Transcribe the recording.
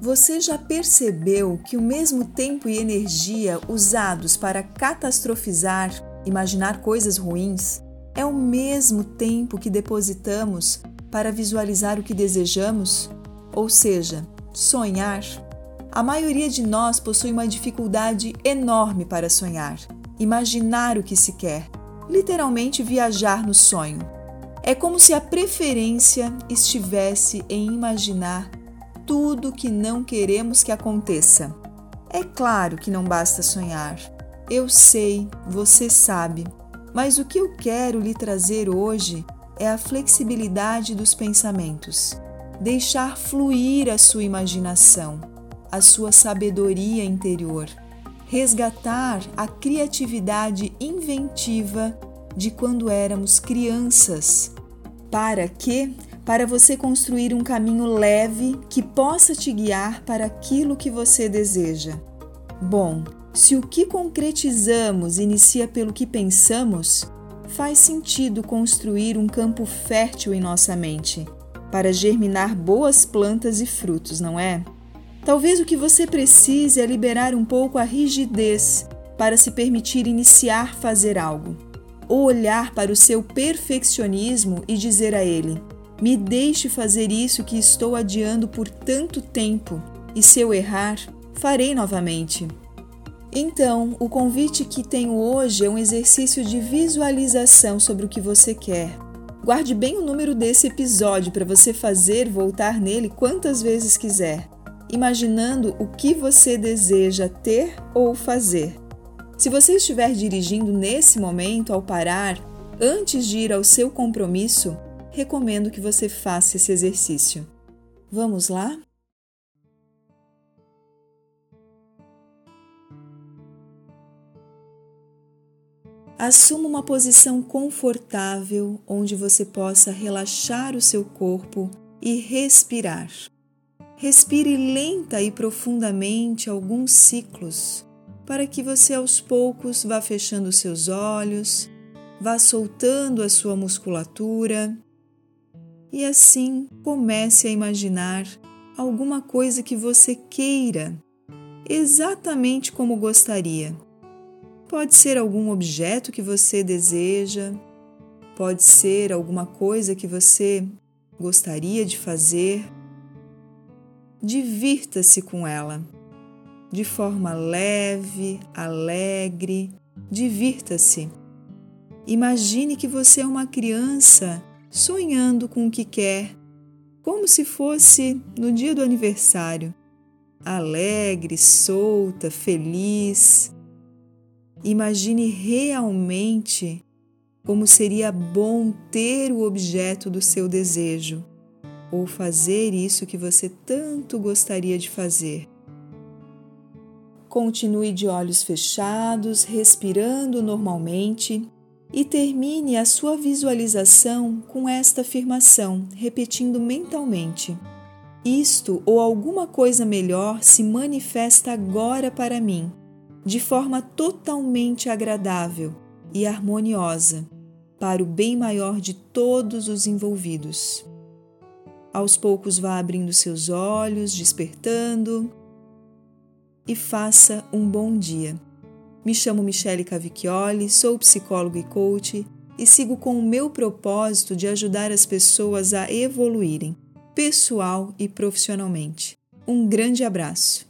Você já percebeu que o mesmo tempo e energia usados para catastrofizar, imaginar coisas ruins, é o mesmo tempo que depositamos para visualizar o que desejamos? Ou seja, sonhar? A maioria de nós possui uma dificuldade enorme para sonhar, imaginar o que se quer, literalmente viajar no sonho. É como se a preferência estivesse em imaginar tudo que não queremos que aconteça. É claro que não basta sonhar. Eu sei, você sabe, mas o que eu quero lhe trazer hoje é a flexibilidade dos pensamentos. Deixar fluir a sua imaginação, a sua sabedoria interior. Resgatar a criatividade inventiva de quando éramos crianças. Para que para você construir um caminho leve que possa te guiar para aquilo que você deseja. Bom, se o que concretizamos inicia pelo que pensamos, faz sentido construir um campo fértil em nossa mente para germinar boas plantas e frutos, não é? Talvez o que você precise é liberar um pouco a rigidez para se permitir iniciar fazer algo, ou olhar para o seu perfeccionismo e dizer a ele: me deixe fazer isso que estou adiando por tanto tempo, e se eu errar, farei novamente. Então, o convite que tenho hoje é um exercício de visualização sobre o que você quer. Guarde bem o número desse episódio para você fazer voltar nele quantas vezes quiser, imaginando o que você deseja ter ou fazer. Se você estiver dirigindo nesse momento ao parar, antes de ir ao seu compromisso, recomendo que você faça esse exercício. Vamos lá? Assuma uma posição confortável onde você possa relaxar o seu corpo e respirar. Respire lenta e profundamente alguns ciclos, para que você aos poucos vá fechando seus olhos, vá soltando a sua musculatura e assim comece a imaginar alguma coisa que você queira, exatamente como gostaria. Pode ser algum objeto que você deseja, pode ser alguma coisa que você gostaria de fazer. Divirta-se com ela, de forma leve, alegre. Divirta-se. Imagine que você é uma criança sonhando com o que quer, como se fosse no dia do aniversário, alegre, solta, feliz. Imagine realmente como seria bom ter o objeto do seu desejo ou fazer isso que você tanto gostaria de fazer. Continue de olhos fechados, respirando normalmente e termine a sua visualização com esta afirmação, repetindo mentalmente: Isto ou alguma coisa melhor se manifesta agora para mim, de forma totalmente agradável e harmoniosa, para o bem maior de todos os envolvidos. Aos poucos vá abrindo seus olhos, despertando e faça um bom dia. Me chamo Michele Cavicchioli, sou psicóloga e coach e sigo com o meu propósito de ajudar as pessoas a evoluírem, pessoal e profissionalmente. Um grande abraço!